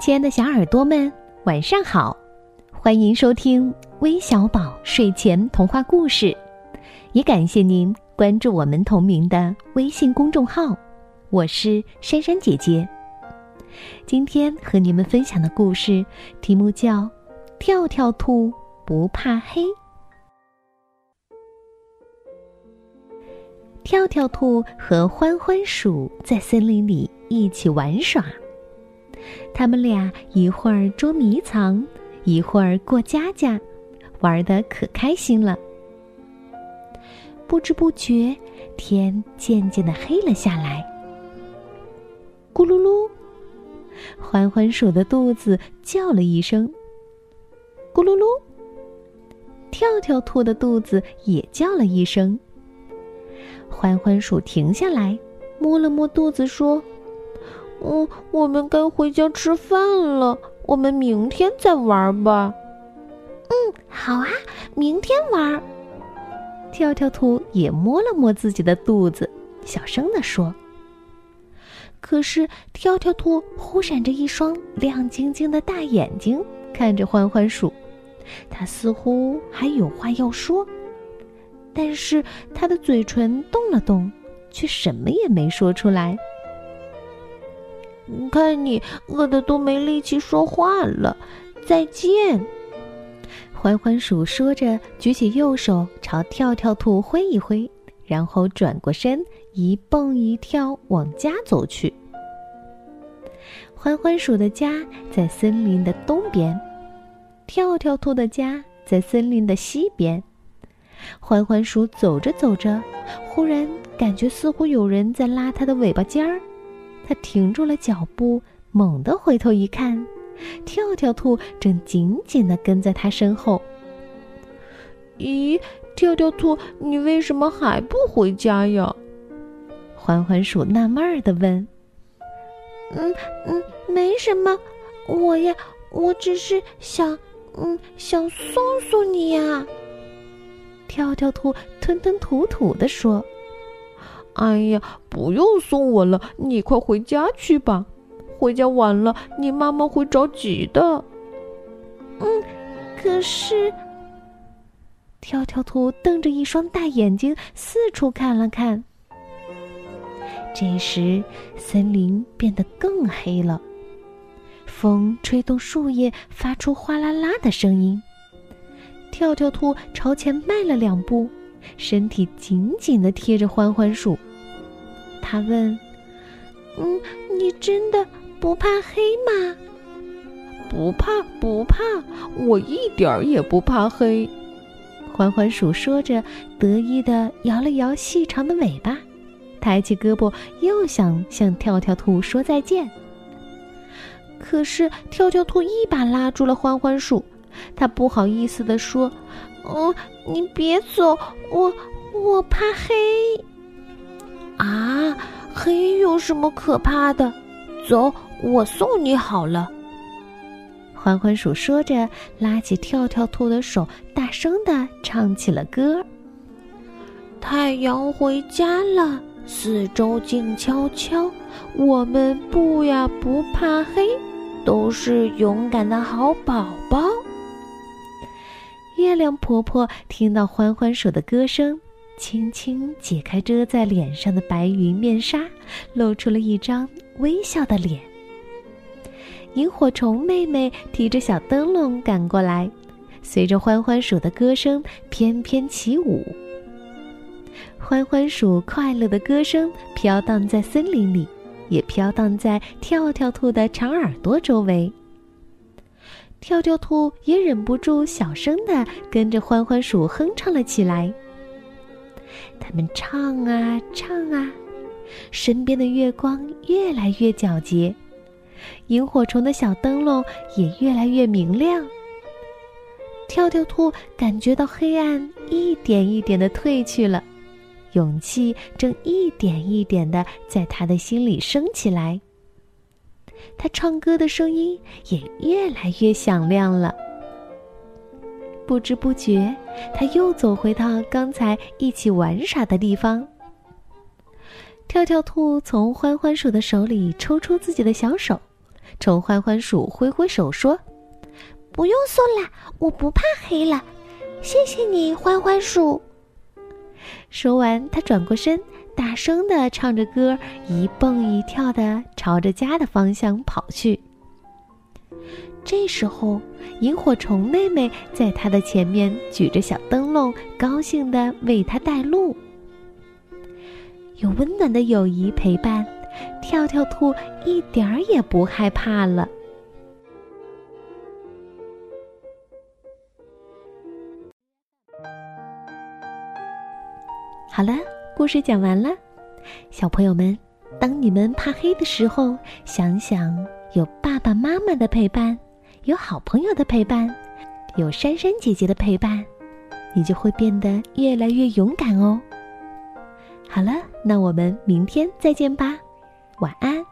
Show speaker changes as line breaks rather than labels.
亲爱的小耳朵们，晚上好！欢迎收听微小宝睡前童话故事，也感谢您关注我们同名的微信公众号。我是珊珊姐姐。今天和你们分享的故事题目叫《跳跳兔不怕黑》。跳跳兔和欢欢鼠在森林里一起玩耍。他们俩一会儿捉迷藏，一会儿过家家，玩的可开心了。不知不觉，天渐渐的黑了下来。咕噜噜，欢欢鼠的肚子叫了一声。咕噜噜，跳跳兔的肚子也叫了一声。欢欢鼠停下来，摸了摸肚子，说。嗯，我们该回家吃饭了。我们明天再玩吧。
嗯，好啊，明天玩。
跳跳兔也摸了摸自己的肚子，小声地说。可是跳跳兔忽闪着一双亮晶晶的大眼睛看着欢欢鼠，它似乎还有话要说，但是它的嘴唇动了动，却什么也没说出来。
看你饿的都没力气说话了，再见。
欢欢鼠说着，举起右手朝跳跳兔挥一挥，然后转过身，一蹦一跳往家走去。欢欢鼠的家在森林的东边，跳跳兔的家在森林的西边。欢欢鼠走着走着，忽然感觉似乎有人在拉它的尾巴尖儿。他停住了脚步，猛地回头一看，跳跳兔正紧紧地跟在他身后。
咦，跳跳兔，你为什么还不回家呀？
欢欢鼠纳闷儿地问。
嗯嗯，没什么，我呀，我只是想，嗯，想送送你呀。
跳跳兔吞吞吐吐地说。
哎呀，不用送我了，你快回家去吧。回家晚了，你妈妈会着急的。嗯，可是，
跳跳兔瞪着一双大眼睛四处看了看。这时，森林变得更黑了，风吹动树叶，发出哗啦啦的声音。跳跳兔朝前迈了两步。身体紧紧的贴着欢欢鼠，他问：“
嗯，你真的不怕黑吗？”“不怕，不怕，我一点儿也不怕黑。”
欢欢鼠说着，得意的摇了摇细长的尾巴，抬起胳膊，又想向跳跳兔说再见。可是跳跳兔一把拉住了欢欢鼠，他不好意思的说。
哦，你别走，我我怕黑。啊，黑有什么可怕的？走，我送你好了。
欢欢鼠说着，拉起跳跳兔的手，大声的唱起了歌。
太阳回家了，四周静悄悄，我们不呀不怕黑，都是勇敢的好宝宝。
月亮婆婆听到欢欢鼠的歌声，轻轻解开遮在脸上的白云面纱，露出了一张微笑的脸。萤火虫妹妹提着小灯笼赶过来，随着欢欢鼠的歌声翩翩起舞。欢欢鼠快乐的歌声飘荡在森林里，也飘荡在跳跳兔的长耳朵周围。跳跳兔也忍不住小声的跟着欢欢鼠哼唱了起来。他们唱啊唱啊，身边的月光越来越皎洁，萤火虫的小灯笼也越来越明亮。跳跳兔感觉到黑暗一点一点的褪去了，勇气正一点一点的在他的心里升起来。他唱歌的声音也越来越响亮了。不知不觉，他又走回到刚才一起玩耍的地方。跳跳兔从欢欢鼠的手里抽出自己的小手，冲欢欢鼠挥挥手说：“
不用送了，我不怕黑了。谢谢你，欢欢鼠。”
说完，他转过身，大声的唱着歌，一蹦一跳的朝着家的方向跑去。这时候，萤火虫妹妹在他的前面举着小灯笼，高兴的为他带路。有温暖的友谊陪伴，跳跳兔一点儿也不害怕了。好了，故事讲完了。小朋友们，当你们怕黑的时候，想想有爸爸妈妈的陪伴。有好朋友的陪伴，有珊珊姐姐的陪伴，你就会变得越来越勇敢哦。好了，那我们明天再见吧，晚安。